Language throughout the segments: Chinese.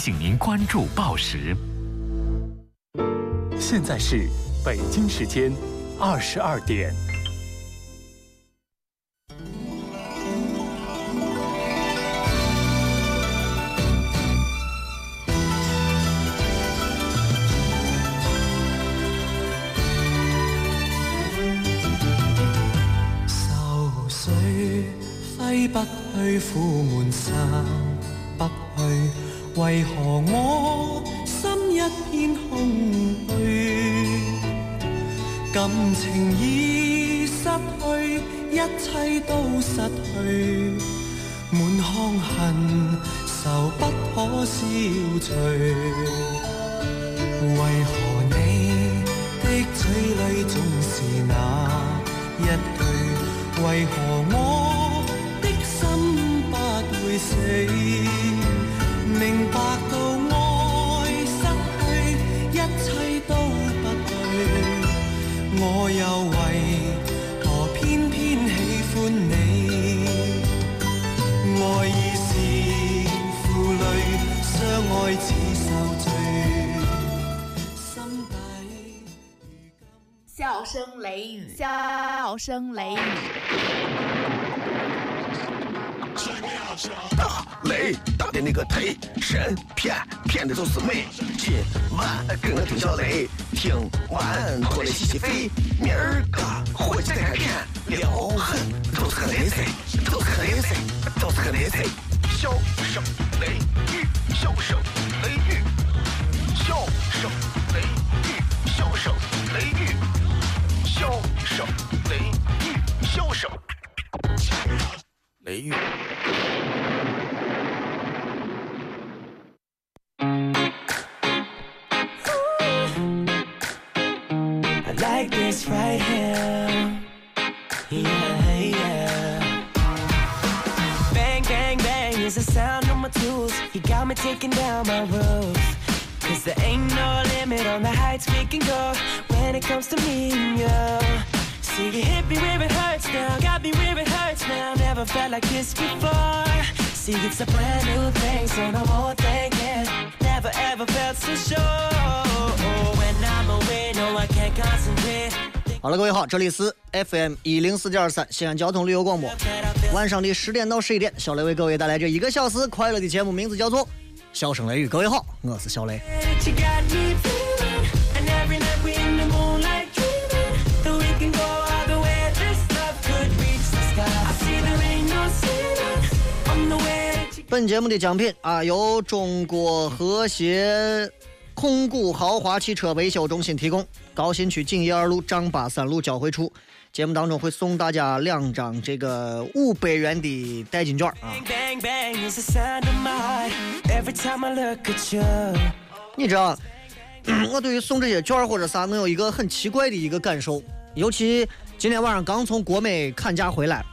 交通一零四三提醒您关注报时。现在是北京时间二十二点。愁绪挥不去，苦闷散消除。骗骗的都是美。今晚跟我听小雷，听完过来洗洗肺。明儿个回去再看片，撩狠都是个雷贼，都是个雷贼，都是个雷贼。笑声雷雨，笑声雷雨，笑声雷雨，笑声雷雨，笑声雷雨，笑声雷雨。Taking down my roof. Cause there ain't no limit on the heights we can go when it comes to me and you. See, you hit me where it hurts now, got me where it hurts now. Never felt like this before. See, it's a brand new thing, so no more thinking. Never ever felt so sure. When I'm away, no, I can't concentrate. 好了，各位好，这里是 FM 一零四点二三西安交通旅游广播，晚上的十点到十一点，小雷为各位带来这一个小时快乐的节目，名字叫做《笑声雷雨》。各位好，我是小雷。本节目的奖品啊，由中国和谐控股豪华汽车维修中心提供，高新区锦业二路张八三路交汇处。节目当中会送大家两张这个五百元的代金券啊。bang bang is the sound of my heart. Every time I look at you. 你知道，我对于送这些券或者啥，我有一个很奇怪的一个感受。尤其今天晚上刚从国美砍价回来，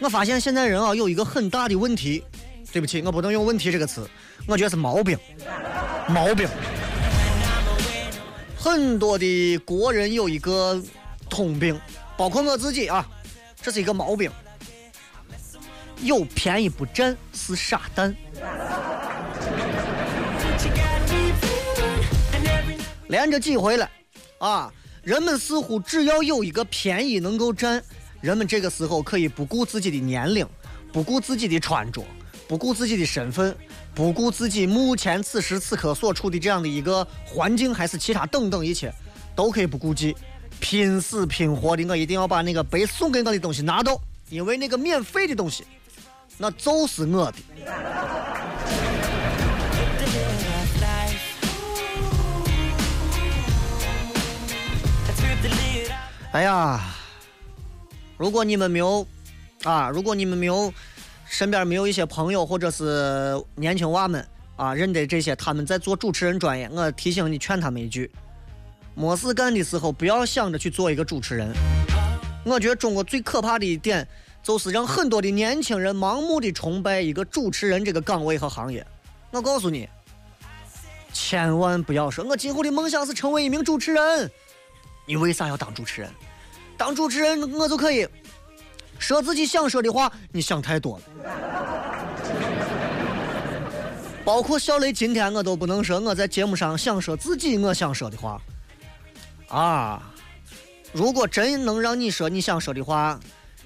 我发现现在人啊有一个很大的问题。对不起，我不能用“问题”这个词，我觉得是毛病，毛病。很多的国人有一个通病，包括我自己啊，这是一个毛病。有便宜不占是傻蛋。连着几回了，啊，人们似乎只要有一个便宜能够占，人们这个时候可以不顾自己的年龄，不顾自己的穿着，不顾自己的身份，不顾自己目前此时此刻所处的这样的一个环境，还是其他等等一切，都可以不顾及，拼死拼活的，我一定要把那个被送给我的东西拿到，因为那个免费的东西，那就是我的。哎呀，如果你们没有啊，如果你们没有身边没有一些朋友或者是年轻娃们啊，认得这些他们在做主持人专业，我提醒你劝他们一句：没事干的时候不要想着去做一个主持人。我觉得中国最可怕的一点就是让很多的年轻人盲目的崇拜一个主持人这个岗位和行业。我告诉你，千万不要说我今后的梦想是成为一名主持人。你为啥要当主持人？当主持人我就可以说自己想说的话，你想太多了。包括小雷今天我都不能说我在节目上想说自己我想说的话啊。如果真能让你说你想说的话，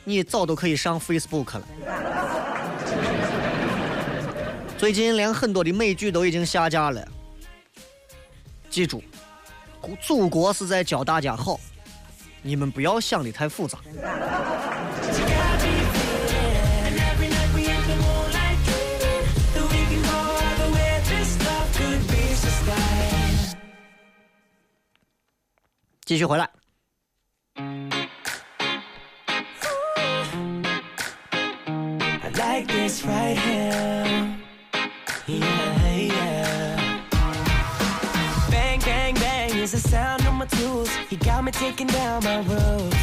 你早都可以上 Facebook 了。最近连很多的美剧都已经下架了。记住，祖国是在教大家好，你们不要想的太复杂。继续回来。I like this right here. Yeah, yeah. Bang, bang, bang is the sound of my tools. You got me taking down my roof.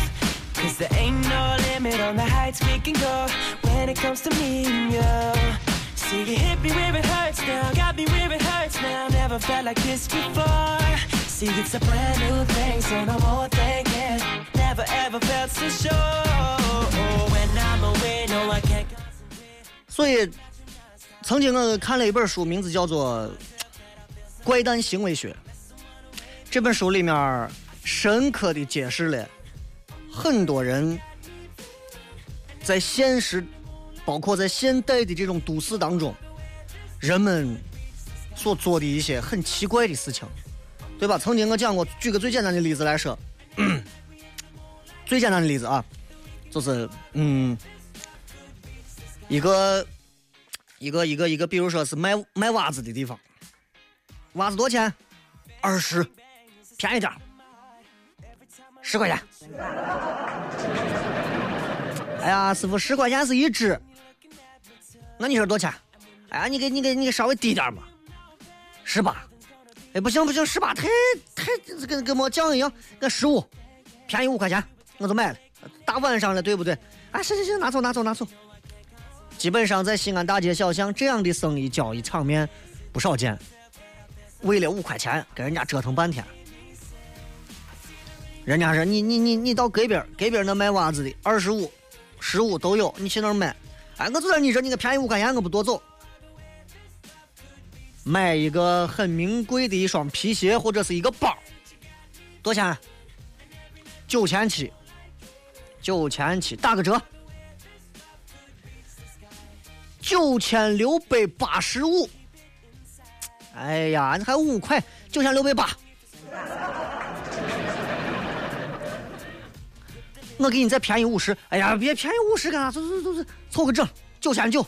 Cause there ain't no limit on the heights we can go when it comes to me and you. See, you hit me where it hurts now, got me where it hurts now. Never felt like this before. See, it's a brand new thing, so no more thinking. Never ever felt so sure. When I'm away, no, I can't. concentrate. 曾经我看了一本书，名字叫做《怪诞行为学》。这本书里面深刻的揭示了很多人在现实，包括在现代的这种都市当中，人们所做的一些很奇怪的事情，对吧？曾经我讲过，举个最简单的例子来说，最简单的例子啊，就是嗯。一个一个一个一个，比如说是卖卖袜子的地方，袜子多少钱？二十，便宜点十块钱。哎呀，师傅，十块钱是一只，那你说多少钱？哎呀，你给你给你给稍微低点嘛，十八。哎，不行不行，十八太太跟跟没讲一样，那十五，便宜五块钱，我就买了。大晚上了，对不对？啊，行行行，拿走拿走拿走。基本上在西安大街小巷，这样的生意交易场面不少见。为了五块钱跟人家折腾半天，人家说你你你你到隔壁隔壁那卖袜子的二十五、十五都有，你去那儿买。哎，我就在你这，你个便宜五块钱，我不多走。买一个很名贵的一双皮鞋或者是一个包，多少钱？九千七，九千七，打个折。九千六百八十五，哎呀，你还五块，九千六百八。我给你再便宜五十，哎呀，别便宜五十干啥？走走走走，凑个整，九千九。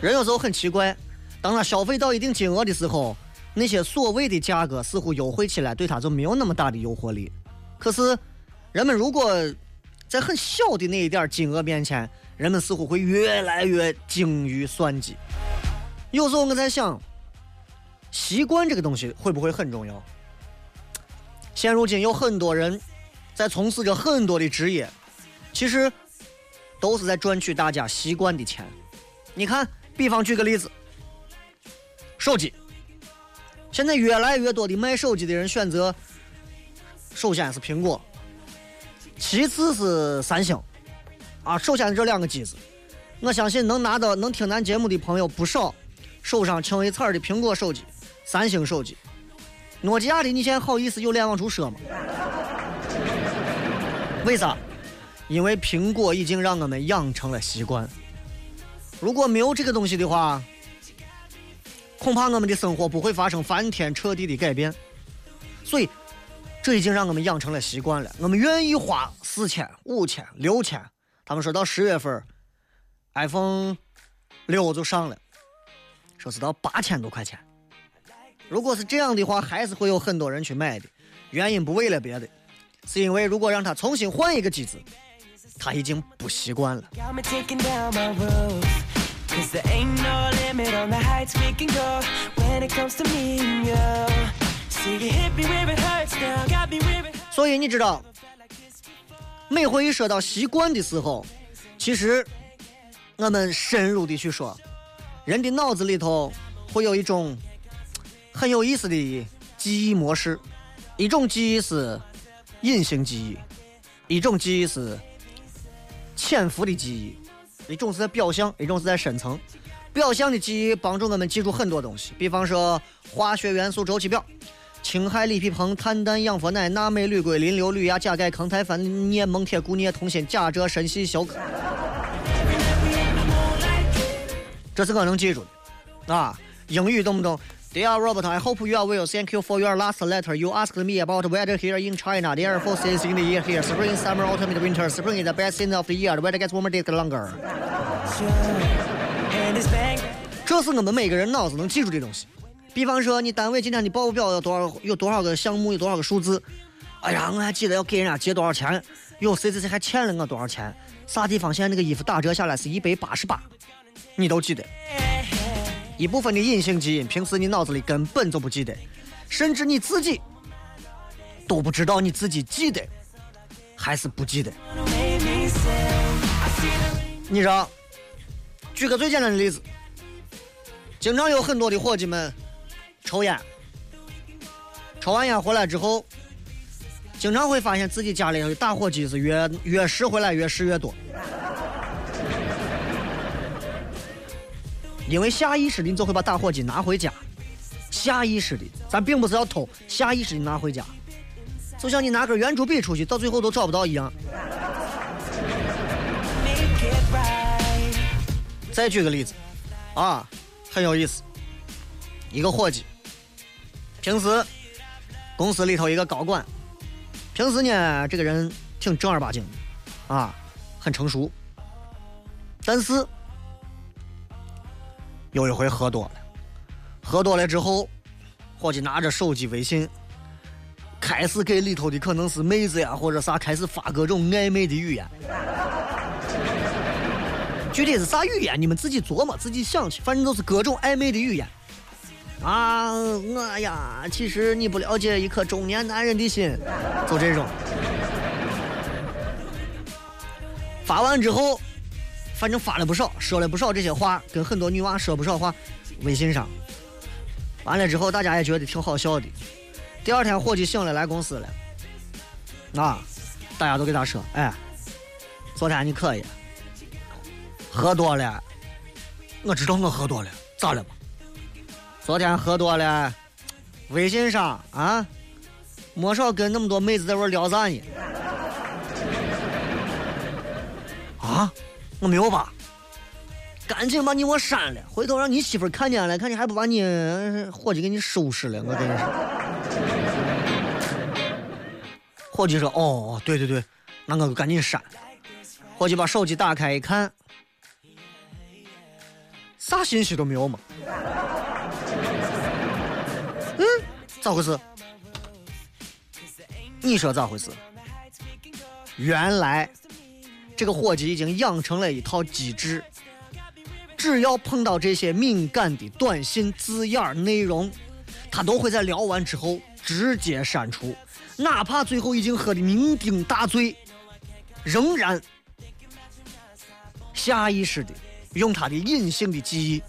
人有时候很奇怪，当他消费到一定金额的时候，那些所谓的价格似乎优惠起来，对他就没有那么大的诱惑力。可是，人们如果在很小的那一点金额面前，人们似乎会越来越精于算计。有时候我在想，习惯这个东西会不会很重要？现如今有很多人在从事着很多的职业，其实都是在赚取大家习惯的钱。你看，比方举个例子，手机，现在越来越多的卖手机的人选择，首先是苹果。其次是三星，啊，首先这两个机子，我相信能拿到能听咱节目的朋友不少，手上清一色的苹果手机、三星手机、诺基亚的，你现在好意思有脸往出说吗？为啥？因为苹果已经让我们养成了习惯。如果没有这个东西的话，恐怕我们的生活不会发生翻天彻地的改变。所以。这已经让我们养成了习惯了，我们愿意花四千、五千、六千。他们说到十月份，iPhone 六就上了，说是到八千多块钱。如果是这样的话，还是会有很多人去买的。原因不为了别的，是因为如果让他重新换一个机子，他已经不习惯了。所以你知道，每回一说到习惯的时候，其实我们深入的去说，人的脑子里头会有一种很有意思的记忆模式，一种记忆是隐形记忆，一种记忆是潜伏的记忆，一种是在表象，一种是在深层。表象的记忆帮助我们记住很多东西，比方说化学元素周期表。氢氦锂铍硼碳氮氧氟氖钠镁铝硅磷硫氯氩钾钙抗钛钒镍锰铁钴镍铜锌钾锗砷硒硝铬，这是我能记住的啊。英语懂不懂，Dear Robert, I hope you are well. Thank you for your last letter. You asked me about weather here in China. There are four seasons in the year here: spring, summer, autumn, and winter. Spring is the best season of the year. The weather gets warmer, days get longer. 这是我们每个人脑子能记住的东西。比方说，你单位今天的报表有多少，有多少个项目，有多少个数字。哎呀，我还记得要给人家结多少钱，有谁谁谁还欠了我多少钱。啥地方现在那个衣服打折下来是一百八十八，你都记得。一部分的隐性基因，平时你脑子里根本就不记得，甚至你自己都不知道你自己记得还是不记得。你说，举个最简单的例子，经常有很多的伙计们抽烟，抽完烟回来之后，经常会发现自己家里的打火机是越越拾回来越拾越多。因为下意识的你就会把打火机拿回家，下意识的，咱并不是要偷，下意识的拿回家，就像你拿根圆珠笔出去，到最后都找不到一样。再举个例子，啊，很有意思，一个伙计，平时公司里头一个高管，平时呢这个人挺正儿八经的，啊，很成熟，但是。有一回喝多了，喝多了之后，伙计拿着手机微信，开始给里头的可能是妹子呀或者啥，开始发各种暧昧的语言。具体是啥语言，你们自己琢磨，自己想去，反正都是各种暧昧的语言。啊，我呀，其实你不了解一颗中年男人的心，就这种。发完之后。反正发了不少，说了不少这些话，跟很多女娃说不少话，微信上。完了之后，大家也觉得挺好笑的。第二天，伙计醒了来公司了，啊，大家都给他说：“哎，昨天你可以，喝多了。我知道我喝多了，咋了嘛？昨天喝多了，微信上啊，没少跟那么多妹子在玩聊啥呢？啊？”我没有吧，赶紧把你我删了，回头让你媳妇看见了，看你还不把你伙计给你收拾了。我跟你说，伙计说：“哦，对对对，那我就赶紧删。”伙计把手机打开一看，啥信息都没有嘛。嗯，咋回事？你说咋回事？原来。这个伙计已经养成了一套机制，只要碰到这些敏感的短信字眼内容，他都会在聊完之后直接删除，哪怕最后已经喝的酩酊大醉，仍然下意识的用他的隐性的记忆，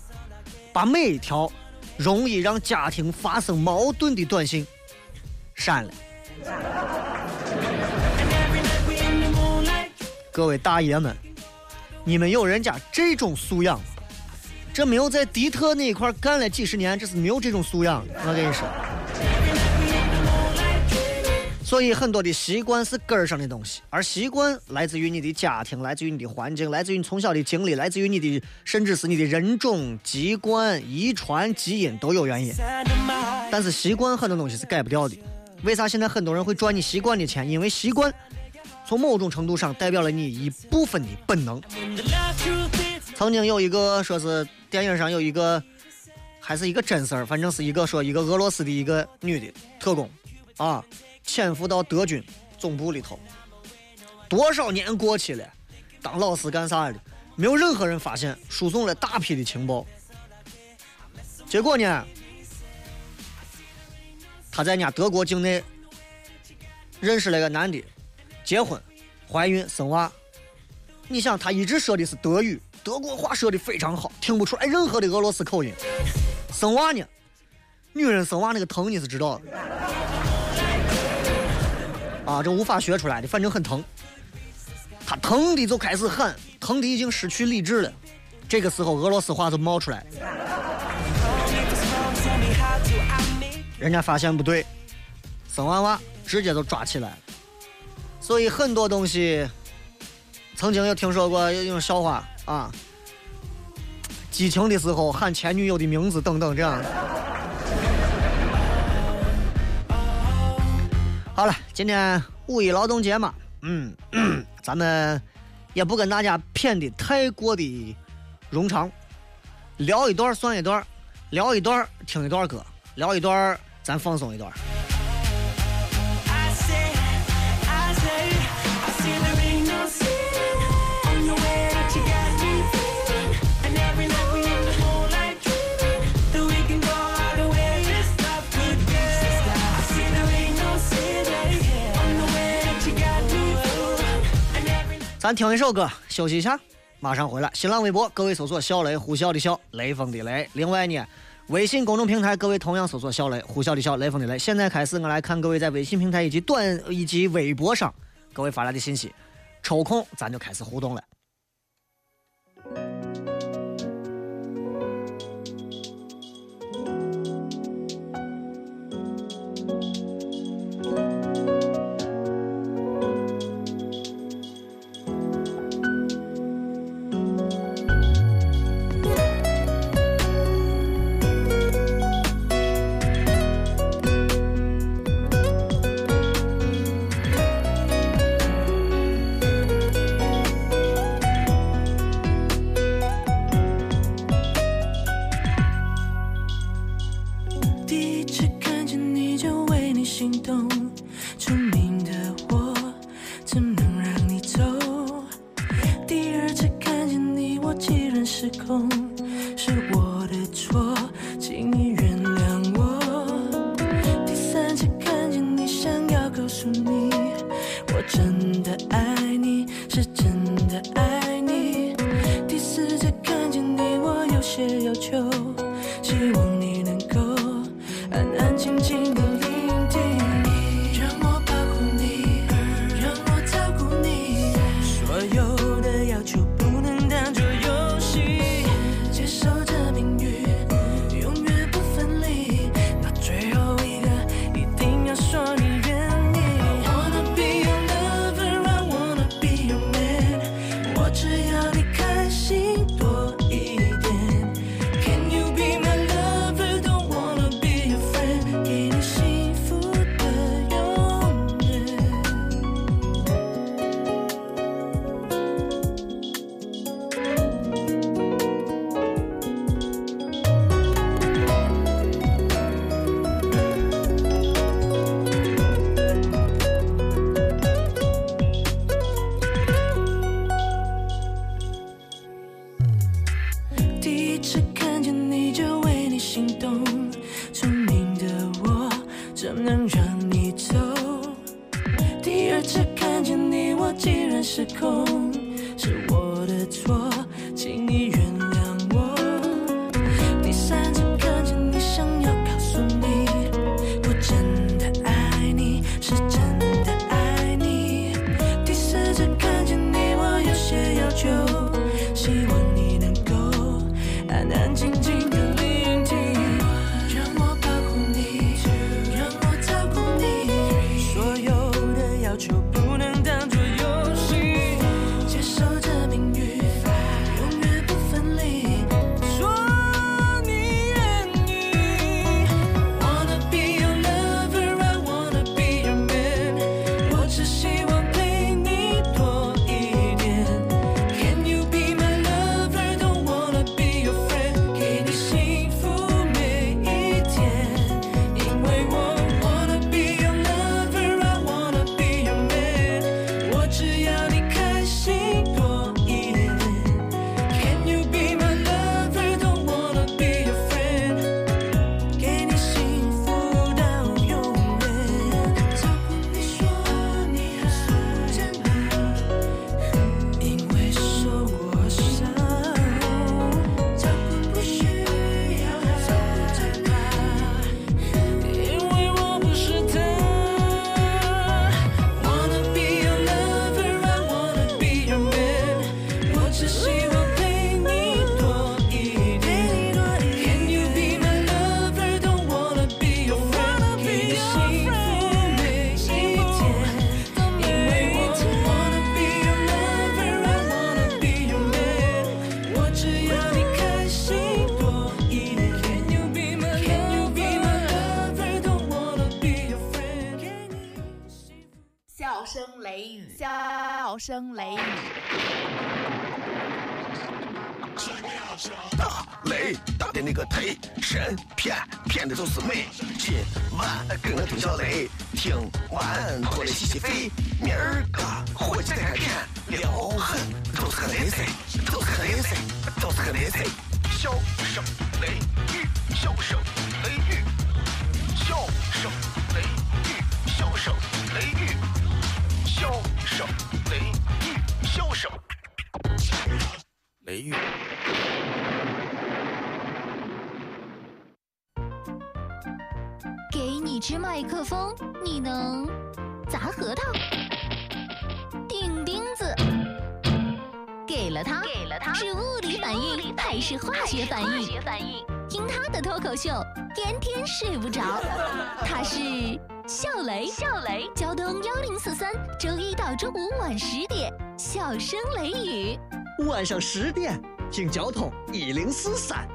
把每一条容易让家庭发生矛盾的短信删了。各位大爷们，你们有人家这种素养吗？这没有在迪特那一块干了几十年，这是没有这种素养。我跟你说，所以很多的习惯是根儿上的东西，而习惯来自于你的家庭，来自于你的环境，来自于你从小的经历，来自于你的甚至是你的人种、籍贯、遗传、基因都有原因。但是习惯很多东西是改不掉的。为啥现在很多人会赚你习惯的钱？因为习惯。从某种程度上代表了你一部分的本能。曾经有一个说是电影上有一个，还是一个真事儿，反正是一个说一个俄罗斯的一个女的特工，啊，潜伏到德军总部里头，多少年过去了，当老师干啥的，没有任何人发现，输送了大批的情报。结果呢，他在人家德国境内认识了个男的。结婚、怀孕、生娃，你想他一直说的是德语，德国话说的非常好，听不出来任何的俄罗斯口音。生娃呢，女人生娃那个疼你是知道的，啊，这无法学出来的，反正很疼。他疼的就开始喊，疼的已经失去理智了。这个时候，俄罗斯话就冒出来，人家发现不对，生完娃直接就抓起来了。所以很多东西，曾经有听说过有一种笑话啊，激情的时候喊前女友的名字等等这样。好了，今天五一劳动节嘛，嗯，咱们也不跟大家谝的太过的冗长，聊一段算一段，聊一段听一段歌，聊一段咱放松一段。咱听一首歌，休息一下，马上回来。新浪微博，各位搜索“小雷”，呼啸的啸，雷锋的雷。另外呢，微信公众平台，各位同样搜索“小雷”，呼啸的啸，雷锋的雷。现在开始，我来看各位在微信平台以及短以及微博上各位发来的信息，抽空咱就开始互动了。笑声雷雨，笑声雷雨，大雷大的那个忒神骗骗的都是美。今晚跟我听小雷，听完过来洗洗肺。明儿个回去再看片，撩狠都是个雷噻，都是个雷噻，都是个雷噻。笑声雷雨，笑声雷雨。给你支麦克风，你能砸核桃、钉钉子。给了他，给了他，是物理反应还是化学反应？听他的脱口秀，天天睡不着。他是笑雷，笑雷，交通幺零四三，周一到周五晚十点，笑声雷雨。晚上十点，请交通一零四三。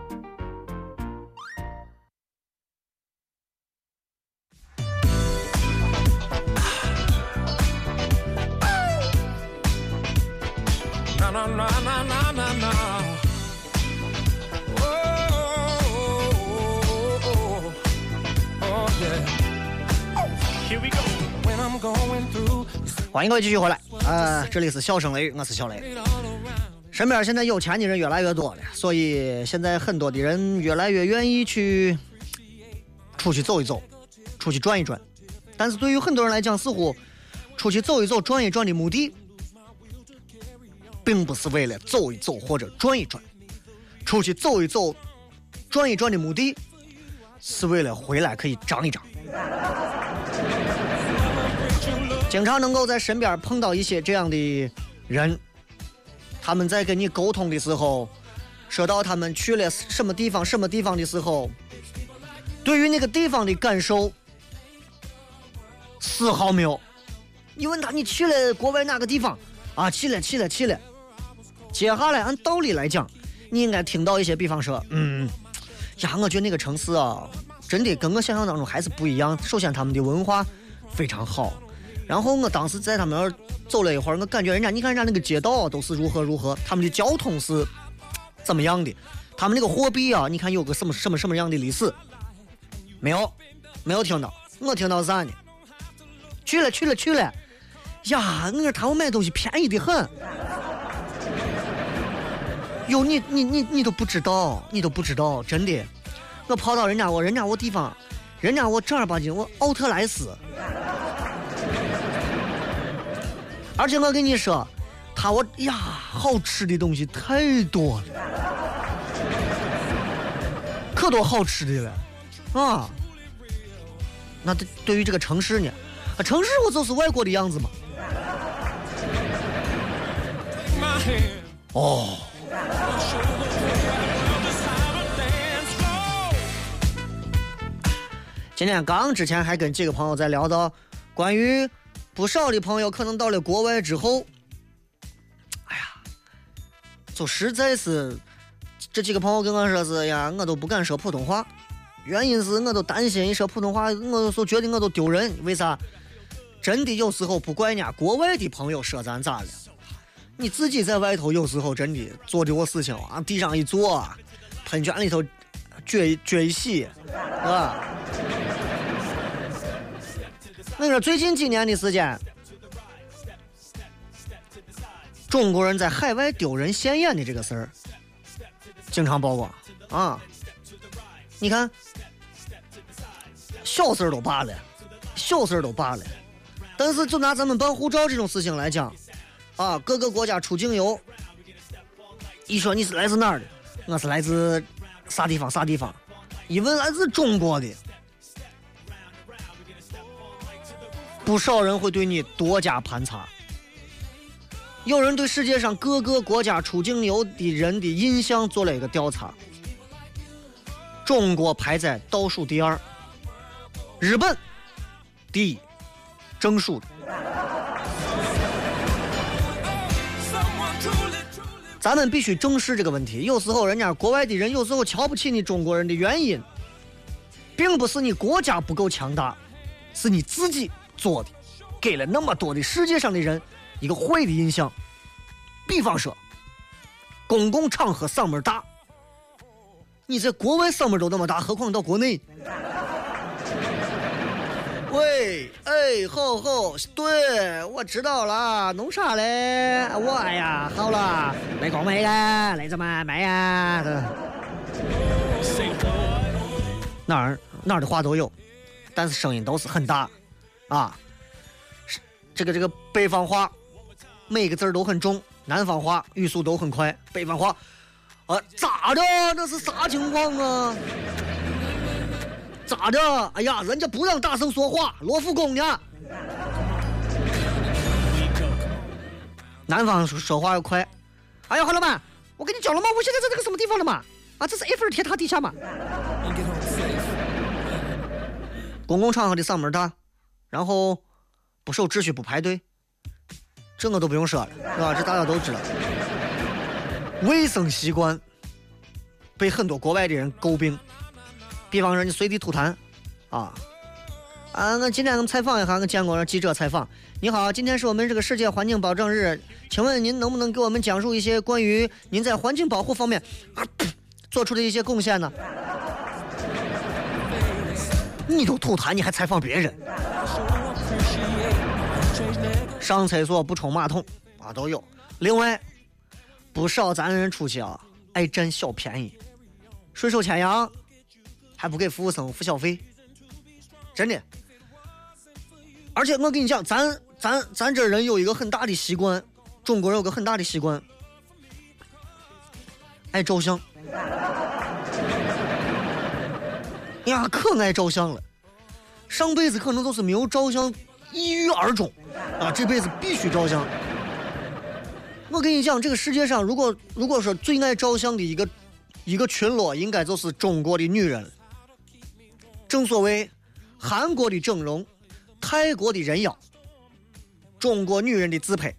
欢迎各位继续回来，啊，这里是笑声雷，我是小雷。身边现在有钱的人越来越多了，所以现在很多的人越来越愿意去出去走一走，出去转一转。但是对于很多人来讲，似乎出去走一走、转一转的目的，并不是为了走一走或者转一转。出去走一走、转一转的目的，是为了回来可以长一长。经常能够在身边碰到一些这样的人，他们在跟你沟通的时候，说到他们去了什么地方、什么地方的时候，对于那个地方的感受丝毫没有。你问他你去了国外哪个地方啊？去了，去了，去了。接下来按道理来讲，你应该听到一些，比方说，嗯，呀，我觉得那个城市啊，真的跟我想象当中还是不一样。首先，他们的文化非常好。然后我当时在他们那儿走了一会儿，我感觉人家，你看人家那个街道都是如何如何，他们的交通是怎么样的，他们那个货币啊，你看有个什么什么什么样的历史，没有，没有听到，我听到啥呢？去了去了去了，呀，我说他们买东西便宜的很。哟，你你你你都不知道，你都不知道，真的，我跑到人家我人家我地方，人家我正儿八经我奥特莱斯。而且我跟你说，他我呀，好吃的东西太多了，可多好吃的了，啊！那对对于这个城市呢？啊，城市我就是外国的样子嘛。哦，今天刚之前还跟几个朋友在聊到关于不少的朋友可能到了国外之后，哎呀，就实在是这几个朋友跟我说是呀，我都不敢说普通话，原因是我都担心一说普通话，我就觉得我都丢人。为啥？真的有时候不怪人家国外的朋友说咱咋了，你自己在外头有时候真的做的我事情往地上一坐，喷泉里头撅一撅一洗，是吧？我跟你说，最近几年的时间，中国人在海外丢人现眼的这个事儿，经常曝光啊。你看，小事儿都罢了，小事儿都罢了，但是就拿咱们办护照这种事情来讲，啊，各个国家出境游，一说你是来自哪儿的，我是来自啥地方啥地方，一问来自中国的。不少人会对你多加盘查，有人对世界上各个国家出境游的人的印象做了一个调查，中国排在倒数第二，日本第一，正数。咱们必须正视这个问题。有时候人家国外的人有时候瞧不起你中国人的原因，并不是你国家不够强大，是你自己做的，给了那么多的世界上的人一个坏的印象。比方说，公共场合嗓门大，你在国外嗓门都那么大，何况到国内？喂，哎，好好，对我知道了，弄啥嘞？我哎呀，好了，没光没了，来怎么买呀？哪儿哪儿的话都有，但是声音都是很大，啊，是这个这个北方话，每个字儿都很重，南方话语速都很快，北方话，啊，咋的？这是啥情况啊？咋的？哎呀，人家不让大声说话，罗浮宫呢？南方说说话要快。哎呀，何老板，我跟你讲了吗？我现在在这个什么地方了嘛？啊，这是埃菲尔铁塔底下嘛？公共场合的嗓门大，然后不守秩序不排队，这我都不用说了，是吧？这大家都知道。卫生习惯被很多国外的人诟病。比方说你随地吐痰，啊啊！我今天我们采访一下，我见过了记者采访。你好，今天是我们这个世界环境保证日，请问您能不能给我们讲述一些关于您在环境保护方面 做出的一些贡献呢？你都吐痰，你还采访别人？上厕所不冲马桶啊，都有。另外，不少咱人出去啊，爱占小便宜，顺手牵羊。还不给服务生付小费，真的。而且我跟你讲，咱咱咱这人有一个很大的习惯，中国人有个很大的习惯，爱照相。呀，可爱照相了，上辈子可能都是没有照相，抑郁而终啊，这辈子必须照相。我跟你讲，这个世界上，如果如果说最爱照相的一个一个群落，应该就是中国的女人。正所谓，韩国的整容，泰国的人妖，中国女人的自拍，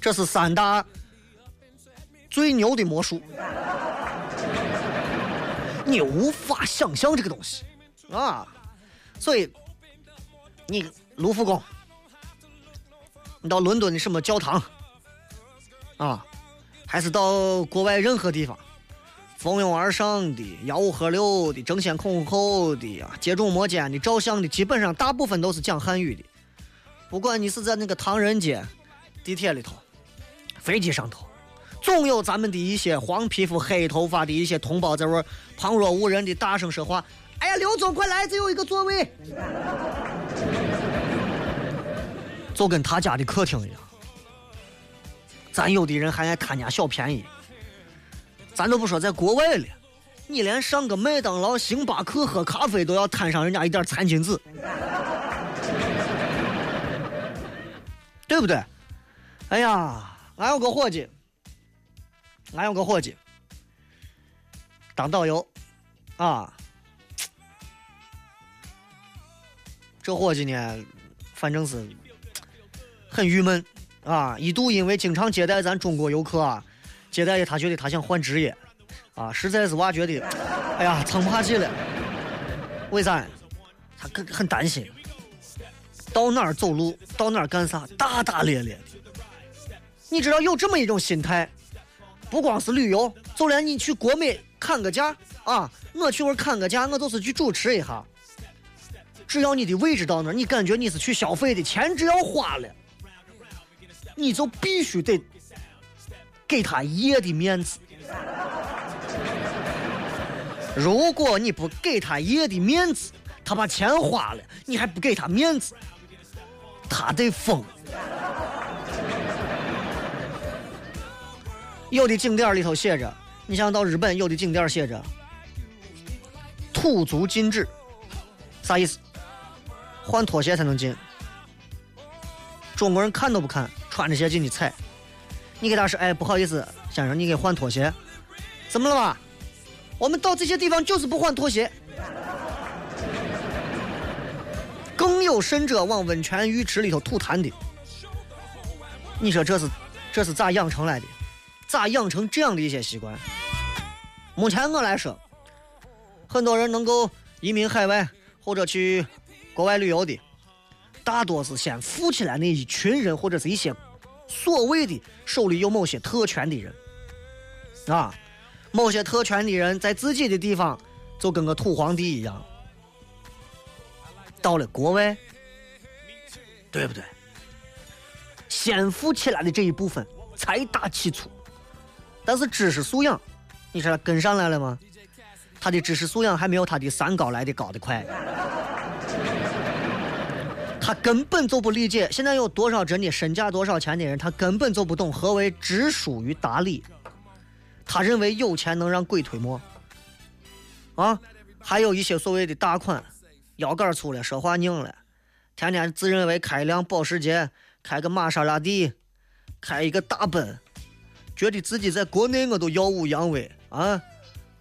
这是三大最牛的魔术。你无法想象这个东西啊！所以，你卢浮宫，你到伦敦的什么教堂啊，还是到国外任何地方。蜂拥而上的、吆五喝六的、争先恐后的啊，接踵摩肩的、照相的，基本上大部分都是讲汉语的。不管你是在那个唐人街、地铁里头、飞机上头，总有咱们的一些黄皮肤、黑头发的一些同胞在那旁若无人的大声说话。哎呀，刘总，快来，这有一个座位，就跟他家的客厅一样。咱有的人还爱贪家小便宜。咱都不说在国外了，你连上个麦当劳、星巴克喝咖啡都要摊上人家一点餐巾纸，对不对？哎呀，俺有个伙计，俺有个伙计当导游，啊，这伙计呢，反正是很郁闷啊，一度因为经常接待咱中国游客啊。接待的他觉得他想换职业，啊，实在是挖觉得，哎呀，撑不下去了。为啥？他很很担心，到哪儿走路，到哪儿干啥，大大咧咧的。你知道有这么一种心态，不光是旅游，就连你去国美砍个价啊，我去那儿看个价，我就是去主持一下。只要你的位置到那，你感觉你是去消费的，钱只要花了，你就必须得。给他爷的面子，如果你不给他爷的面子，他把钱花了，你还不给他面子，他得疯。有的景点里头写着，你想到日本，有的景点写着“土足禁止”，啥意思？换拖鞋才能进。中国人看都不看，穿着鞋进去踩。你给他说，哎，不好意思，先生，你给换拖鞋，怎么了嘛？我们到这些地方就是不换拖鞋。更有甚者，往温泉浴池里头吐痰的。你说这是这是咋养成来的？咋养成这样的一些习惯？目前我来说，很多人能够移民海外或者去国外旅游的，大多是先富起来那一群人，或者是一些所谓的手里有某些特权的人啊。某些特权的人在自己的地方就跟个土皇帝一样，到了国外，对不对？先富起来的这一部分财大气粗，但是知识素养，你说他跟上来了吗？他的知识素养还没有他的三高来的高的快。他根本就不理解，现在有多少真的身价多少钱的人，他根本就不懂何为知书于达理。他认为有钱能让鬼推磨，啊，还有一些所谓的大款，腰杆粗了，说话硬了，天天自认为开一辆保时捷，开个玛莎拉蒂，开一个大奔，觉得自己在国内我都耀武扬威啊，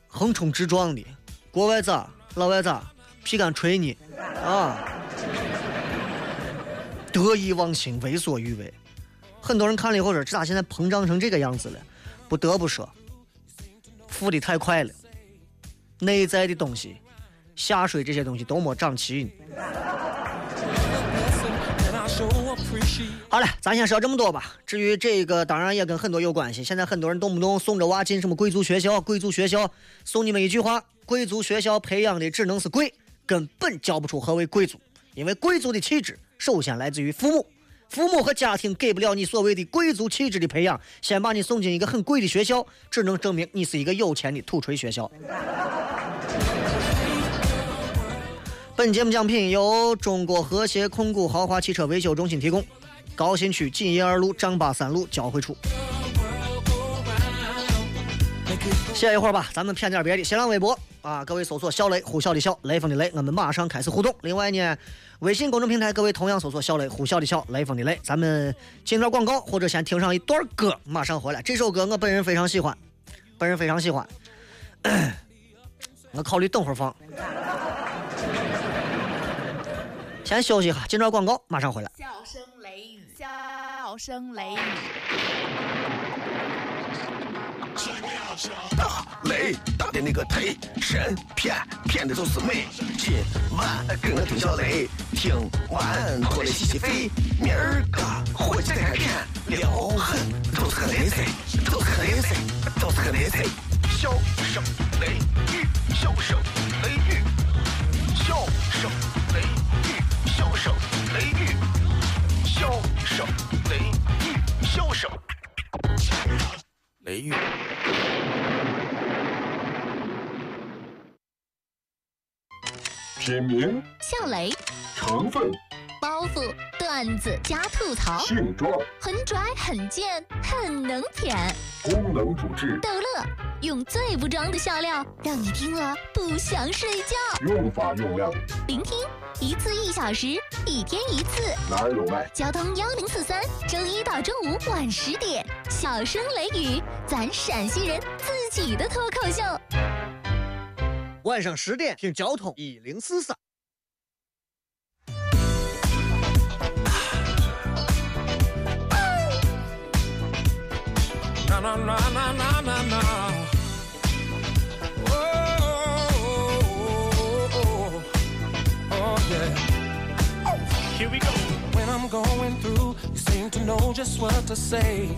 横冲直撞的，国外咋，老外咋，皮敢吹你啊，得意忘形，为所欲为。很多人看了以后说，这咋现在膨胀成这个样子了？不得不说。富的太快了，内在的东西，下水这些东西都没长齐。好了，咱先说这么多吧。至于这个，当然也跟很多有关系。现在很多人动不动送着娃进什么贵族学校，贵族学校送你们一句话：贵族学校培养的只能是贵，根本教不出何为贵族。因为贵族的气质首先来自于父母。父母和家庭给不了你所谓的贵族气质的培养，先把你送进一个很贵的学校，只能证明你是一个有钱的土锤学校。本节目奖品由中国和谐控股豪华汽车维修中心提供，高新区锦业二路张八三路交汇处。歇一会儿吧，咱们谝点别的。新浪微博啊，各位搜索“小雷”呼啸的啸，雷锋的雷，我们马上开始互动。另外呢。微信公众平台，各位同样搜索“小雷”，呼啸的啸，雷锋的雷。咱们进段广告，或者先听上一段歌，马上回来。这首歌我本人非常喜欢，本人非常喜欢。我考虑等会儿放。先休息一下，进段广告，马上回来。笑声雷雨，笑声雷雨。大雷打的那个忒神骗骗的就是美。今晚跟我听小雷，听完过来洗洗肺。明儿个回去再看片，撩狠都是个雷菜，都是个雷菜，都是个雷菜。笑声雷雨，笑声雷雨，笑声雷雨，笑声雷雨。品名：笑雷，成分：包袱、段子加吐槽，性状：很拽、很贱、很能舔，功能主治：逗乐，用最不装的笑料，让你听了不想睡觉。用法用量：聆听一次一小时，一天一次。哪儿有卖？交通幺零四三，周一到周五晚十点，小声雷雨，咱陕西人自己的脱口秀。晚上十点听交通一零四三。Na na na na na na. Oh, oh, oh, oh, oh, yeah. Here we go. When I'm going through, you seem to know just what to say.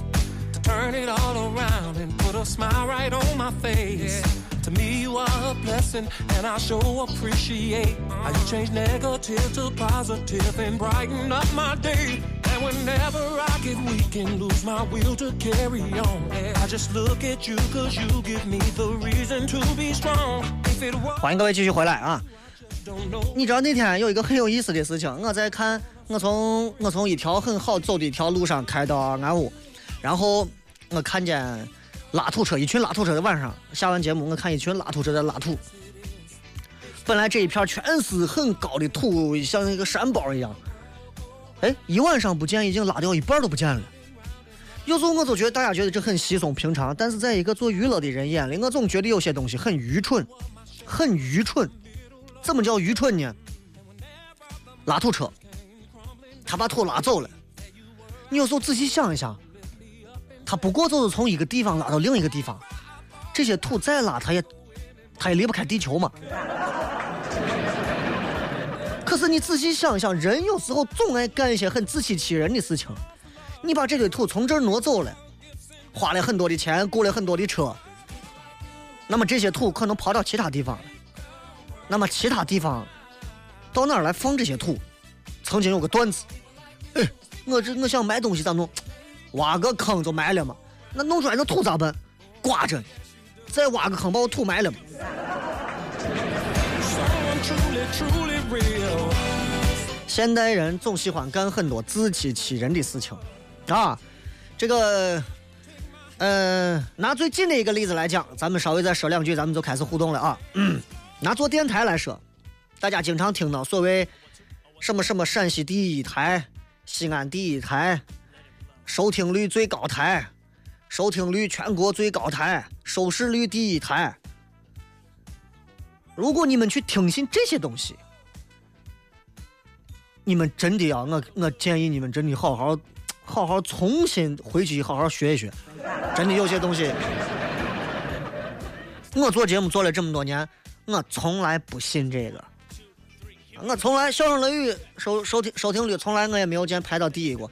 To turn it all around and put a smile right on my face. To me, you are a blessing, and I sure appreciate how you change negative to positive and brighten up my day. Whenever I get weak and lose my will to carry on, I just look at you cause you give me the reason to be strong. If it was 欢迎各位继续回来啊！don't know 你知道那天有一个很有意思的事情，我在看，我从我从一条很好走的一条路上开到安屋，然后我看见拉土车，一群拉土车在晚上下完节目，我看一群拉土车在拉土。本来这一片全是很高的土，像一个山包一样，哎，一晚上不见，已经拉掉一半都不见了。有时候我就觉得大家觉得这很稀松平常，但是在一个做娱乐的人眼里，我总觉得有些东西很愚蠢，很愚蠢。怎么叫愚蠢呢？拉土车，他把土拉走了。你有时候仔细想一想，他不过就是从一个地方拉到另一个地方，这些土再拉，他也他也离不开地球嘛。可是你仔细想一想，人有时候总爱干一些很自欺欺人的事情。你把这堆土从这儿挪走了，花了很多的钱，雇了很多的车，那么这些土可能跑到其他地方了。那么其他地方到哪儿来放这些土？曾经有个段子，哎，我这我想埋东西咋弄？挖个坑就埋了嘛。那弄出来那土咋办？挂着，再挖个坑把我土埋了。现代人总喜欢干很多自欺欺人的事情，啊，这个，呃，拿最近的一个例子来讲，咱们稍微再说两句，咱们就开始互动了啊。拿做电台来说，大家经常听到所谓什么什么陕西第一台、西安第一台、收听率最高台、收听率全国最高台、收视率第一台。如果你们去听信这些东西，你们真的要我我建议你们真的好好好好重新回去好好学一学，真的有些东西，我做节目做了这么多年，我从来不信这个，我从来笑声雷雨收收听收听率从来我也没有见排到第一过，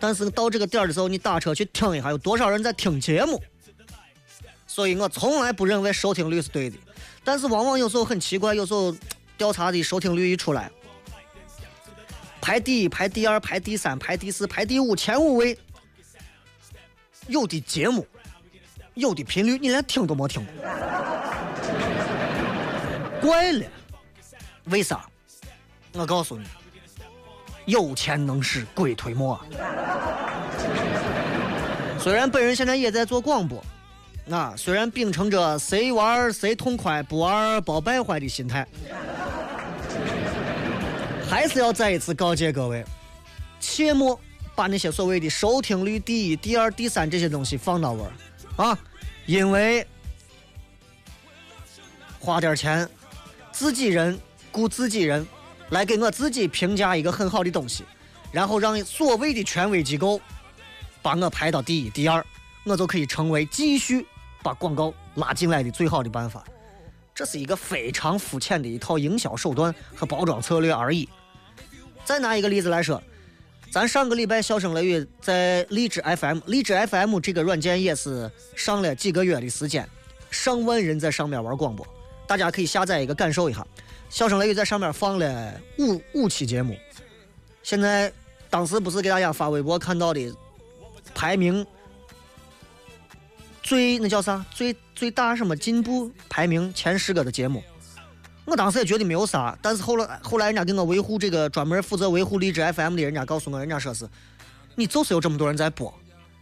但是到这个点儿的时候，你打车去听一下，有多少人在听节目，所以我从来不认为收听率是对的，但是往往有时候很奇怪，有时候调查的收听率一出来。排第一、排第二、排第三、排第四、排第五，前五位，有的节目，有的频率，你连听都没听过，怪了，为啥？我告诉你，有钱能使鬼推磨。虽然本人现在也在做广播，啊，虽然秉承着谁玩谁痛快，不玩包败坏的心态。还是要再一次告诫各位，切莫把那些所谓的收听率第一、第二、第三这些东西放到位儿啊！因为花点钱，自己人雇自己人来给我自己评价一个很好的东西，然后让所谓的权威机构把我排到第一、第二，我就可以成为继续把广告拉进来的最好的办法。这是一个非常肤浅的一套营销手段和包装策略而已。再拿一个例子来说，咱上个礼拜笑声雷雨在荔枝 FM，荔枝 FM 这个软件也是上了几个月的时间，上万人在上面玩广播，大家可以下载一个感受一下。笑声雷雨在上面放了五五期节目，现在当时不是给大家发微博看到的排名最那叫啥最最大什么进步排名前十个的节目。我当时也觉得没有啥，但是后来后来人家给我维护这个专门负责维护荔枝 FM 的人家告诉我，人家说是，你就是有这么多人在播，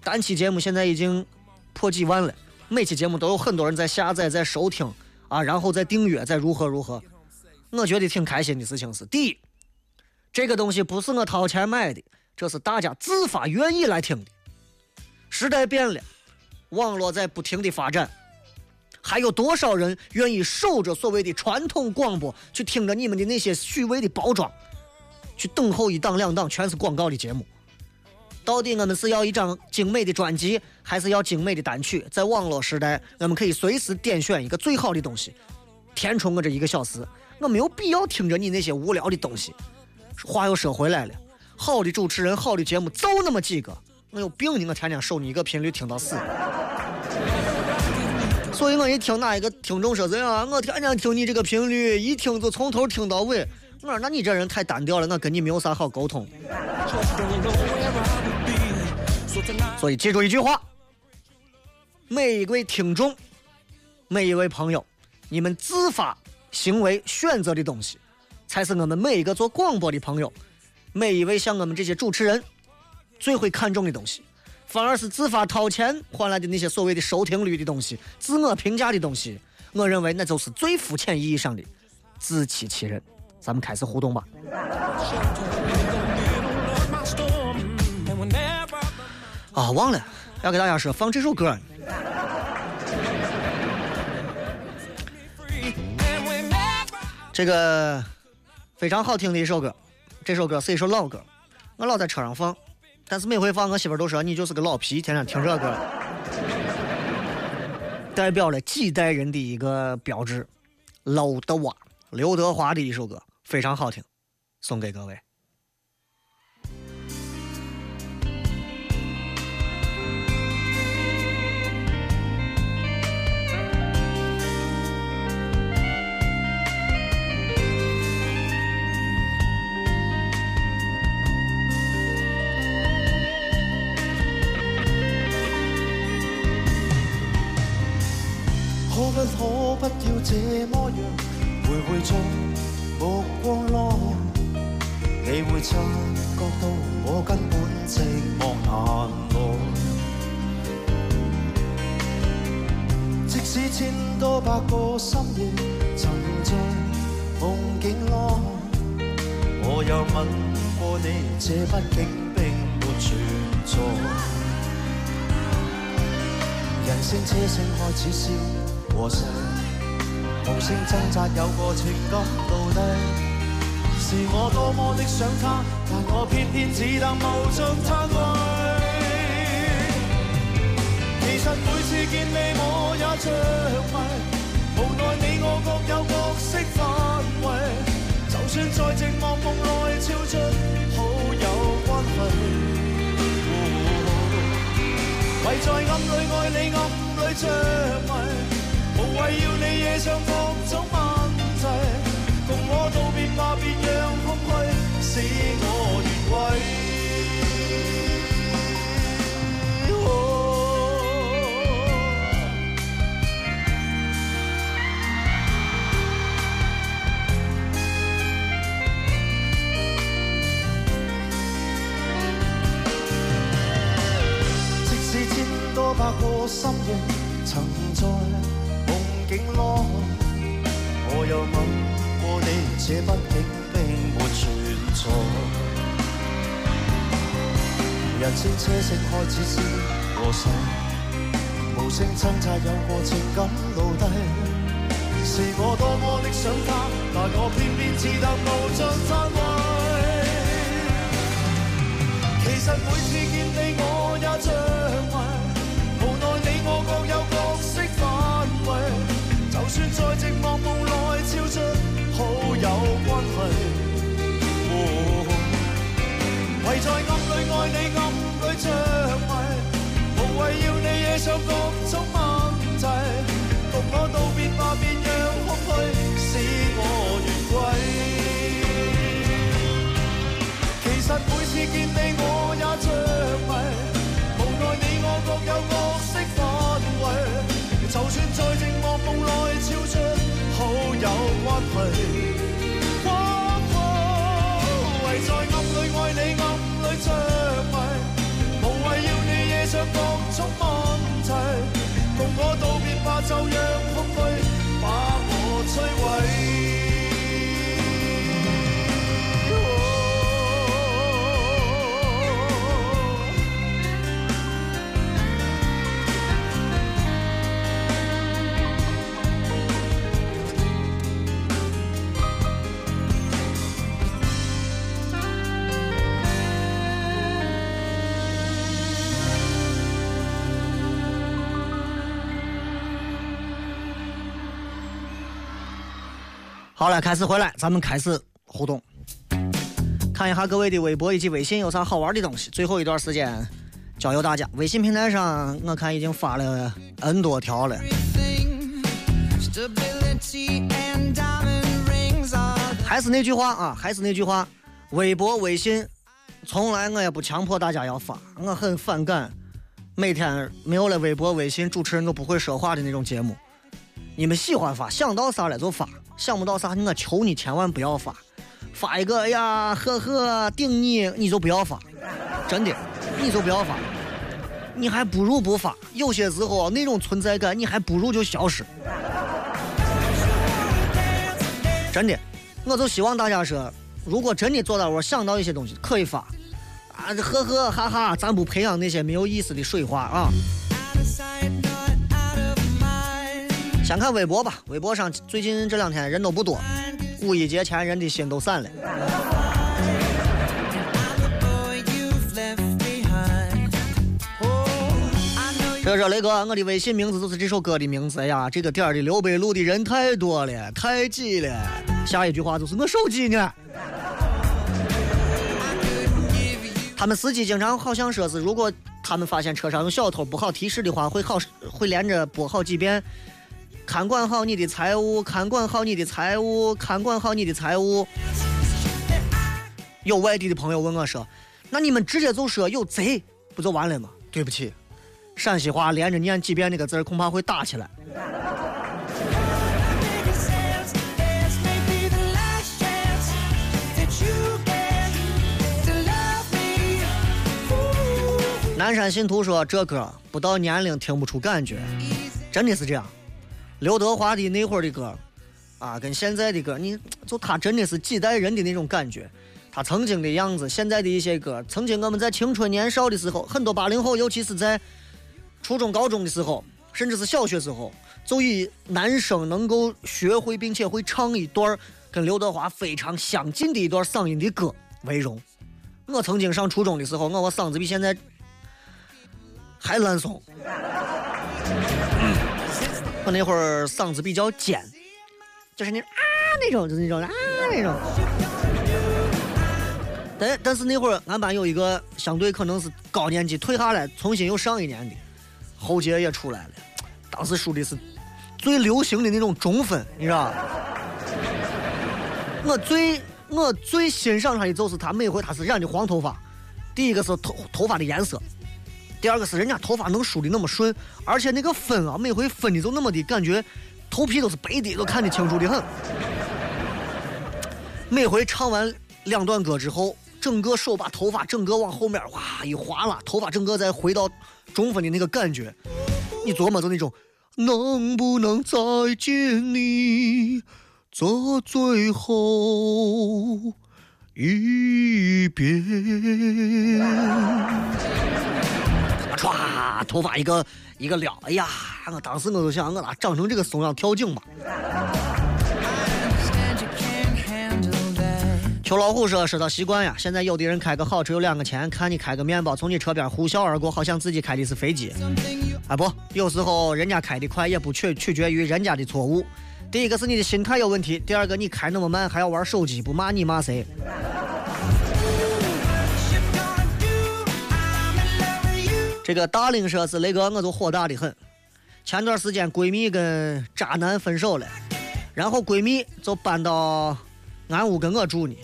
单期节目现在已经破几万了，每期节目都有很多人在下载、在收听啊，然后再订阅、再如何如何。我觉得挺开心的事情是，第一，这个东西不是我掏钱买的，这是大家自发愿意来听的。时代变了，网络在不停的发展。还有多少人愿意守着所谓的传统广播，去听着你们的那些虚伪的包装，去等候一档两档全是广告的节目？到底我们是要一张精美的专辑，还是要精美的单曲？在网络时代，我们可以随时点选一个最好的东西，填充我这一个小时。我没有必要听着你那些无聊的东西。话又说回来了，好的主持人，好的节目就那么几个，我有病呢！我天天守你一个频率听到死。所以我一听哪一个听众说这样，我天天听你这个频率，一听就从头听到尾。我说那你这人太单调了，我跟你没有啥好沟通。所以记住一句话：每一位听众，每一位朋友，你们自发行为选择的东西，才是我们每一个做广播的朋友，每一位像我们这些主持人最会看重的东西。反而是自发掏钱换来的那些所谓的收听率的东西、自我评价的东西，我认为那就是最肤浅意义上的自欺欺人。咱们开始互动吧。啊，忘了要给大家说放这首歌。这个非常好听的一首歌，这首歌是一首老歌，我老在车上放，但是每回放我媳妇都说你就是个老皮，天天听这歌，代表了几代人的一个标志。老德瓦，刘德华的一首歌，非常好听，送给各位。可不可不要这麼樣徘徊在目光內？你會察覺到我根本寂寞難耐。即使千多百個深夜曾在夢境內，我又吻過你，這畢竟並沒存在。人聲車聲開始消和逝，無聲掙扎有個情感到底。是我多麼的想他，但我偏偏只得無盡嘆謂。其實每次見你我也着迷，無奈你我各有角色範圍。就算在寂寞夢內超出好友關係。唯在暗里愛你，暗里着迷，无谓要你惹上各種問題。共我道别吧，别让空虚使我越轨。即使千多百个深夜曾有梦过你，这毕竟并没存在。人声车声开始是和逝，无声挣扎有过情感露底，是我多么的想他，但我偏偏只得无尽叹谓。其实每次见你我。唯在暗里愛你，暗里着迷，無謂要你惹上各種問題。共我道別吧，別讓空虛使我越軌。其實每次見你我也着迷，無奈你我各有角色範圍。就算在寂寞夢內超出好友关系。化就让空虚，把我摧毁。好了，开始回来，咱们开始互动，看一下各位的微博以及微信有啥好玩的东西。最后一段时间交由大家，微信平台上我看已经发了 N 多条了。还是那句话啊，还是那句话，微博、微信，从来我也不强迫大家要发，我很反感每天没有了微博、微信，主持人都不会说话的那种节目。你们喜欢发，想到啥了就发，想不到啥，我求你千万不要发。发一个，哎呀，呵呵，顶你，你就不要发，真的，你就不要发。你还不如不发。有些时候那种存在感，你还不如就消失。真的，我就希望大家说，如果真的做到我想到一些东西可以发，啊，呵呵哈哈，咱不培养那些没有意思的水话啊。先看微博吧，微博上最近这两天人都不多，五一节前人的心都散了。这说雷哥，我的微信名字就是这首歌的名字哎呀。这个点儿的刘北路的人太多了，太挤了。下一句话就是我手机呢。他们司机经常好像说是，如果他们发现车上有小偷不好提示的话，会好会连着播好几遍。看管好你的财物，看管好你的财物，看管好你的财物。有外地的朋友问我说：“那你们直接就说有贼不就完了吗？”对不起。陕西话连着念几遍那个字，恐怕会打起来。南山信徒说：“这歌不到年龄听不出感觉，真的是这样。”刘德华的那会儿的歌，啊，跟现在的歌，你就他真的是几代人的那种感觉。他曾经的样子，现在的一些歌，曾经我们在青春年少的时候，很多八零后，尤其是在。初中、高中的时候，甚至是小学时候，就以男生能够学会并且会唱一段跟刘德华非常相近的一段嗓音的歌为荣。我曾经上初中的时候，我我嗓子比现在还烂怂。我那会儿嗓子比较尖，就是那啊那种，就是那种啊那种。但但是那会儿俺班有一个相对可能是高年级退下来，重新又上一年的。喉结也出来了，当时输的是最流行的那种中分，你知道我最我最欣赏他的就是他每回他是染的黄头发，第一个是头头发的颜色，第二个是人家头发能梳的那么顺，而且那个分啊，每回分的就那么的感觉，头皮都是白的，都看得清楚的很。每回唱完两段歌之后。整个手把头发整个往后面哇一划拉，头发整个再回到中分的那个感觉，你琢磨着那种能不能再见你这最后一遍？唰，头发一个一个撩，哎呀，我当时我就想，我咋长成这个怂样跳井吧？秋老虎说：“说到习惯呀，现在有的人开个好车有两个钱，看你开个面包从你车边呼啸而过，好像自己开的是飞机。啊不，有时候人家开的快也不取取决于人家的错误。第一个是你的心态有问题，第二个你开那么慢还要玩手机，不骂你骂谁？”这个大龄说是雷哥，我就火大的很。前段时间闺蜜跟渣男分手了，然后闺蜜就搬到。俺屋跟我住呢，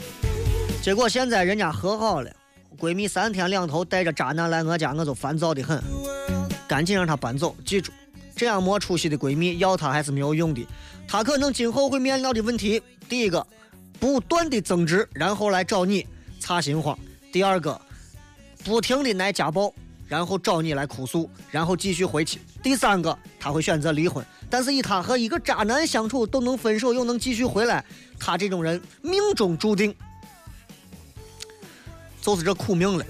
结果现在人家和好了，闺蜜三天两头带着渣男来我家，我就烦躁的很，赶紧让她搬走。记住，这样没出息的闺蜜要她还是没有用的，她可能今后会面临到的问题：第一个，不断的增值，然后来找你擦心慌；第二个，不停的来家暴，然后找你来哭诉，然后继续回去；第三个，她会选择离婚。但是以她和一个渣男相处都能分手又能继续回来。他这种人命中注定就是这苦命了。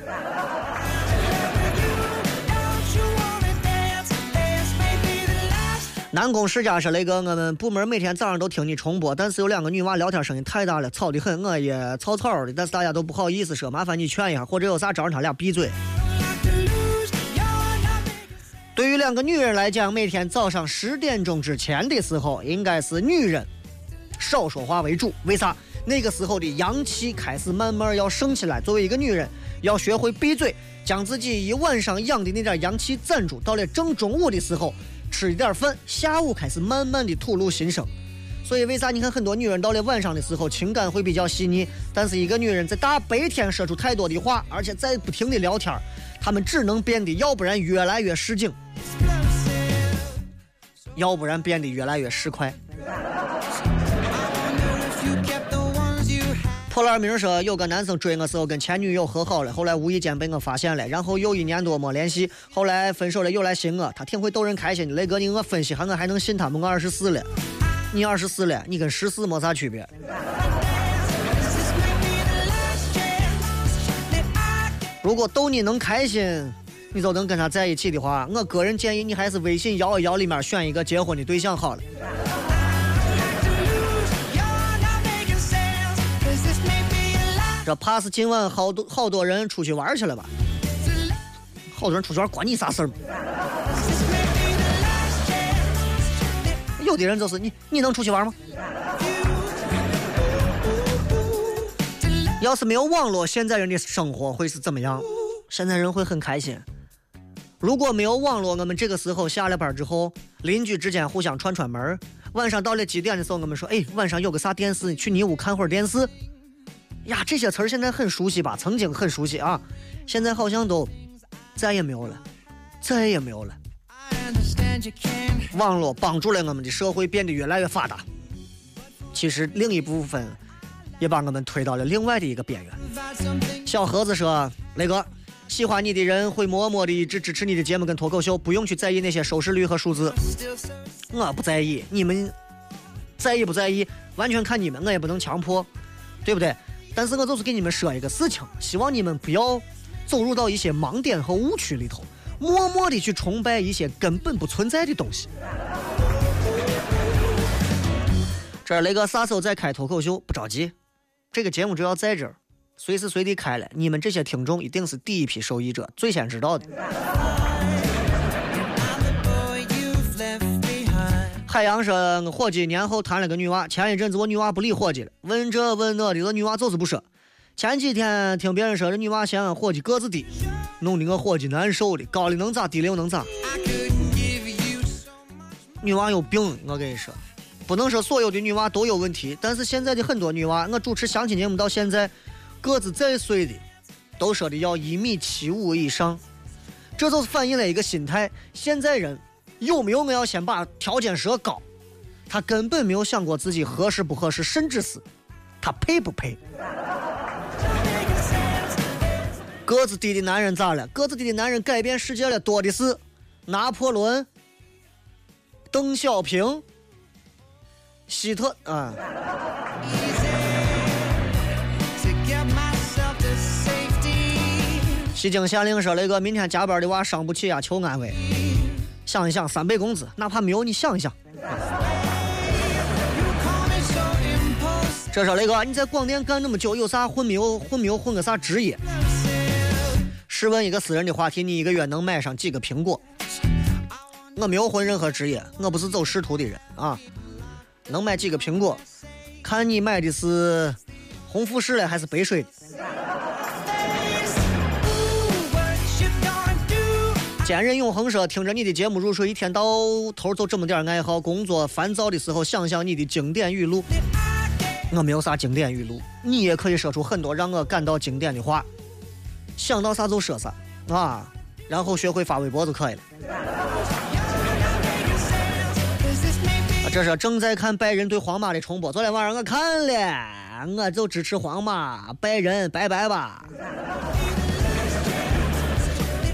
南宫世家说：“雷哥，我们部门每天早上都听你重播，但是有两个女娃聊天声音太大了，吵得很，我也吵吵的，但是大家都不好意思说，麻烦你劝一下，或者有啥招让他俩闭嘴。”对于两个女人来讲，每天早上十点钟之前的时候，应该是女人。少说话为主，为啥？那个时候的阳气开始慢慢要升起来。作为一个女人，要学会闭嘴，将自己一晚上养的那点阳气攒住。到了正中午的时候，吃一点饭，下午开始慢慢的吐露心声。所以，为啥你看很多女人到了晚上的时候情感会比较细腻？但是一个女人在大白天说出太多的话，而且在不停的聊天，她们只能变得要不然越来越市井，要不然变得越来越市侩。破烂明说，有个男生追我时候跟前女友和好了，后来无意间被我发现了，然后又一年多没联系，后来分手了又来寻我，他挺会逗人开心的。雷哥，你我分析下，我还能信他吗？我二十四了，你二十四了，你跟十四没啥区别。如果逗你能开心，你就能跟他在一起的话，我个人建议你还是微信摇一摇里面选一个结婚的对象好了。这怕是今晚好多好多人出去玩去了吧？好多人出去玩关你啥事儿？有的人就是你，你能出去玩吗？要是没有网络，现在人的生活会是怎么样？现在人会很开心。如果没有网络，我们这个时候下了班之后，邻居之间互相串串门。晚上到了几点的时候，我们说：“哎，晚上有个啥电视，去你屋看会儿电视。”呀，这些词儿现在很熟悉吧？曾经很熟悉啊，现在好像都再也没有了，再也没有了。网络帮助了我们的社会变得越来越发达，其实另一部分也把我们推到了另外的一个边缘。小盒子说：“雷哥，喜欢你的人会默默的一直支持你的节目跟脱口秀，不用去在意那些收视率和数字。我不在意，你们在意不在意，完全看你们，我也不能强迫，对不对？但是我就是给你们说一个事情，希望你们不要走入到一些盲点和误区里头，默默的去崇拜一些根本不存在的东西。这雷哥啥时候再开脱口秀？不着急，这个节目只要在这儿，随时随地开了，你们这些听众一定是第一批受益者，最先知道的。海洋说：“伙计年后谈了个女娃，前一阵子我女娃不理伙计了，问这问那的，这女娃就是不说。前几天听别人说这女娃嫌俺伙计个子低，弄得我伙计难受的，高的能咋，低的又能咋？女娃有病，我跟你说，不能说所有的女娃都有问题，但是现在的很多女娃，我主持相亲节目到现在，个子再碎的，都说的要一米七五以上，这就是反映了一个心态，现在人。”有没有我要先把条件设高？他根本没有想过自己合适不合适，甚至是他配不配。个子低的男人咋了？个子低的男人改变世界了多的是，拿破仑、邓小平、希特啊。西京县令说：“雷哥明天加班的娃伤不起呀，求安慰。”想一想，三倍工资，哪怕没有你想一想。这说雷哥，你在广电干那么久，有啥混没有？混没有混个啥职业？试问一个私人的话题，你一个月能买上几个苹果？我没有混任何职业，我不是走仕途的人啊。能买几个苹果？看你买的是红富士的还是白水的。坚韧永恒说：“听着你的节目入睡，一天到头就这么点爱好。工作烦躁的时候，想想你的经典语录。我没有啥经典语录，你也可以说出很多让我感到经典的话。想到啥就说啥啊，然后学会发微博就可以了。这是正在看拜仁对皇马的重播，昨天晚上我看了，我就支持皇马，拜仁拜拜吧。”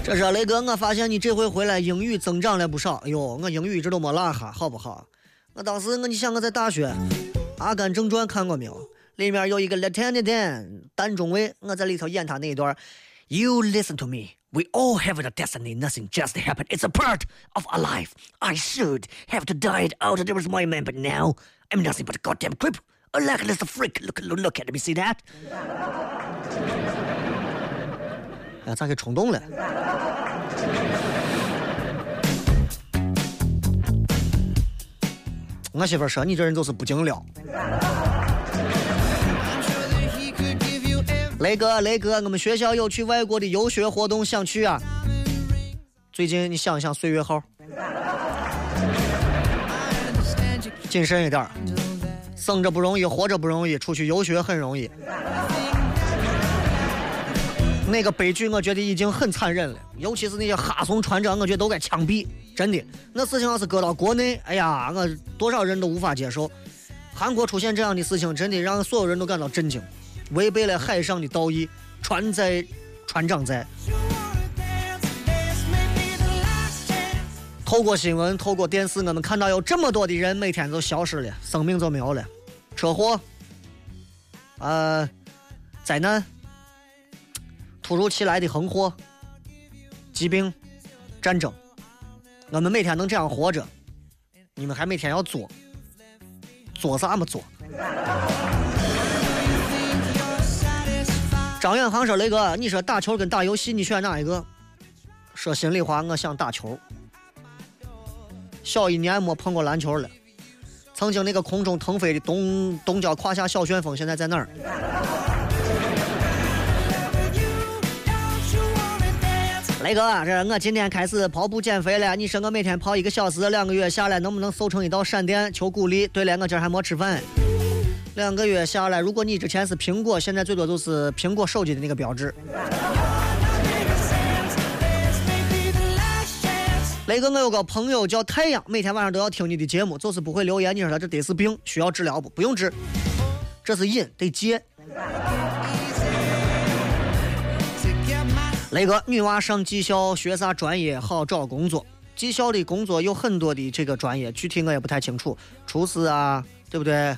这是雷哥，我发现你这回回来英语增长了不少。哎呦，我英语一直都没落下，好不好？我当时我你想我在大学《阿甘正传》看过没有？里面有一个 Lieutenant Dan 单中尉，我在里头演他那一段。You listen to me. We all have a destiny. Nothing just happened. It's a part of our life. I should have to die it out. There was my man, but now I'm nothing but a goddamn creep. A luckless freak. Look, look, look at me. See that? 哎，咋给冲动了？我媳妇说你这人就是不经料。 雷哥，雷哥，我们学校有去外国的游学活动，想去啊。最近你想一想岁月号，谨慎一点，生着不容易，活着不容易，出去游学很容易。那个悲剧，我觉得已经很残忍了，尤其是那些哈怂船长，我觉得都该枪毙。真的，那事情要是搁到国内，哎呀，我多少人都无法接受。韩国出现这样的事情，真的让所有人都感到震惊，违背了海上的道义，船在，船长在。透过新闻，透过电视，我们看到有这么多的人每天都消失了，生命就没有了，车祸，呃，灾难。突如其来的横祸、疾病、战争，我们每天能这样活着，你们还每天要作，作啥么作？张远航说：“雷哥，你说打球跟打游戏，你选哪一个？”说心里话，我想打球。小一年没碰过篮球了。曾经那个空中腾飞的东东郊胯下小旋风，现在在哪儿？雷哥，这我今天开始跑步减肥了。你说我每天跑一个小时，两个月下来能不能瘦成一道闪电？求鼓励。对了，我今儿还没吃饭。两个月下来，如果你之前是苹果，现在最多就是苹果手机的那个标志。雷哥，我有个朋友叫太阳，每天晚上都要听你的节目，就是不会留言。你说他这得是病，需要治疗不？不用治，这是瘾，得戒。雷哥，女娃上技校学啥专业好找工作？技校的工作有很多的这个专业，具体我也不太清楚。厨师啊，对不对？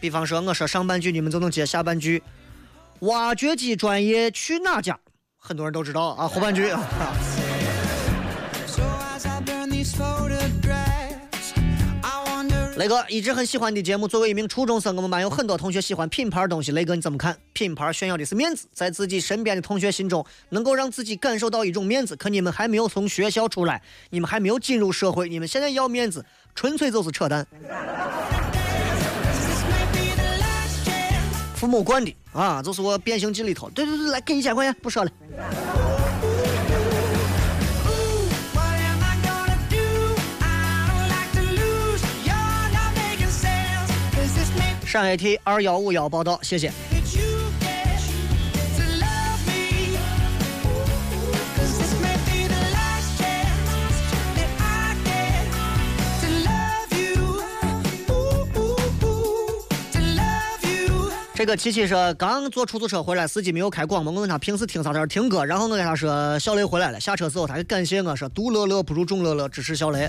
比方说我说上半句，你们就能接下半句。挖掘机专业去哪家？很多人都知道啊，后半句。雷哥一直很喜欢的节目，作为一名初中生，我们班有很多同学喜欢品牌东西。雷哥你怎么看？品牌炫耀的是面子，在自己身边的同学心中，能够让自己感受到一种面子。可你们还没有从学校出来，你们还没有进入社会，你们现在要面子，纯粹就是扯淡。父母惯的啊，就是我变形记里头。对对对，来给一千块钱，不说了。陕 AT 二幺五幺报道，谢谢。这个琪琪说，刚坐出租车回来，司机没有开广播，我问他平时听啥？他说听歌。然后我跟他说小雷回来了，下车之后他就感谢我说独乐乐不如众乐乐，支持小雷。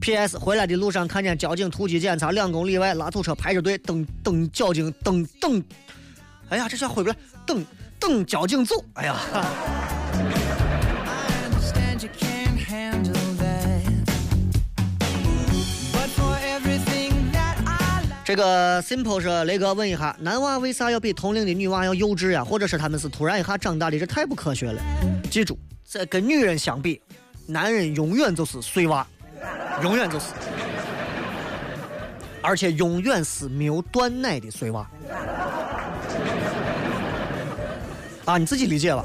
P.S. 回来的路上看见交警突击检查，两公里外拉土车排着队等等交警等等，哎呀，这下回不来，等等交警走，哎呀。这个 simple 说雷哥问一下，男娃为啥要比同龄的女娃要幼稚呀？或者是他们是突然一下长大的？这太不科学了。记住，这跟女人相比，男人永远就是碎娃，永远就是，而且永远是没有断奶的碎娃。啊，你自己理解吧。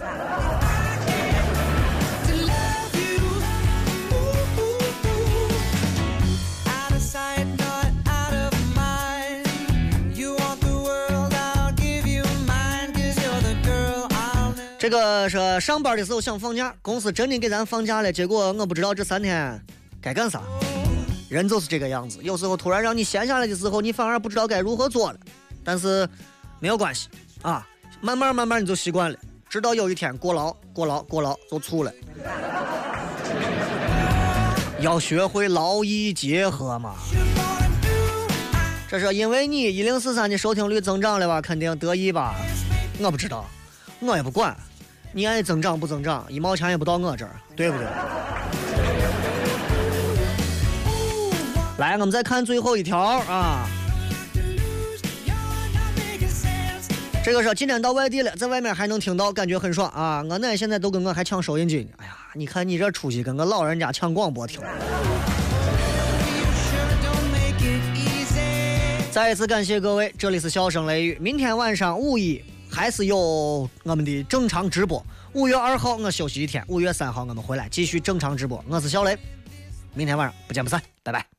这个说上班的时候想放假，公司真的给咱放假了，结果我不知道这三天该干啥。人就是这个样子，有时候突然让你闲下来的时候，你反而不知道该如何做了。但是没有关系啊，慢慢慢慢你就习惯了，直到有一天过劳过劳过劳就错了。要学会劳逸结合嘛。这是因为你一零四三的收听率增长了吧？肯定得意吧？我不知道，我也不管。你爱增长不增长，一毛钱也不到我这儿，对不对？来，我们再看最后一条啊。这个说今天到外地了，在外面还能听到，感觉很爽啊！我奶现在都跟我还抢收音机呢。哎呀，你看你这出息，跟个老人家抢广播听。再一次感谢各位，这里是笑声雷雨，明天晚上五一。还是有我们的正常直播。五月二号我休息一天，五月三号我们回来继续正常直播。我是小雷，明天晚上不见不散，拜拜。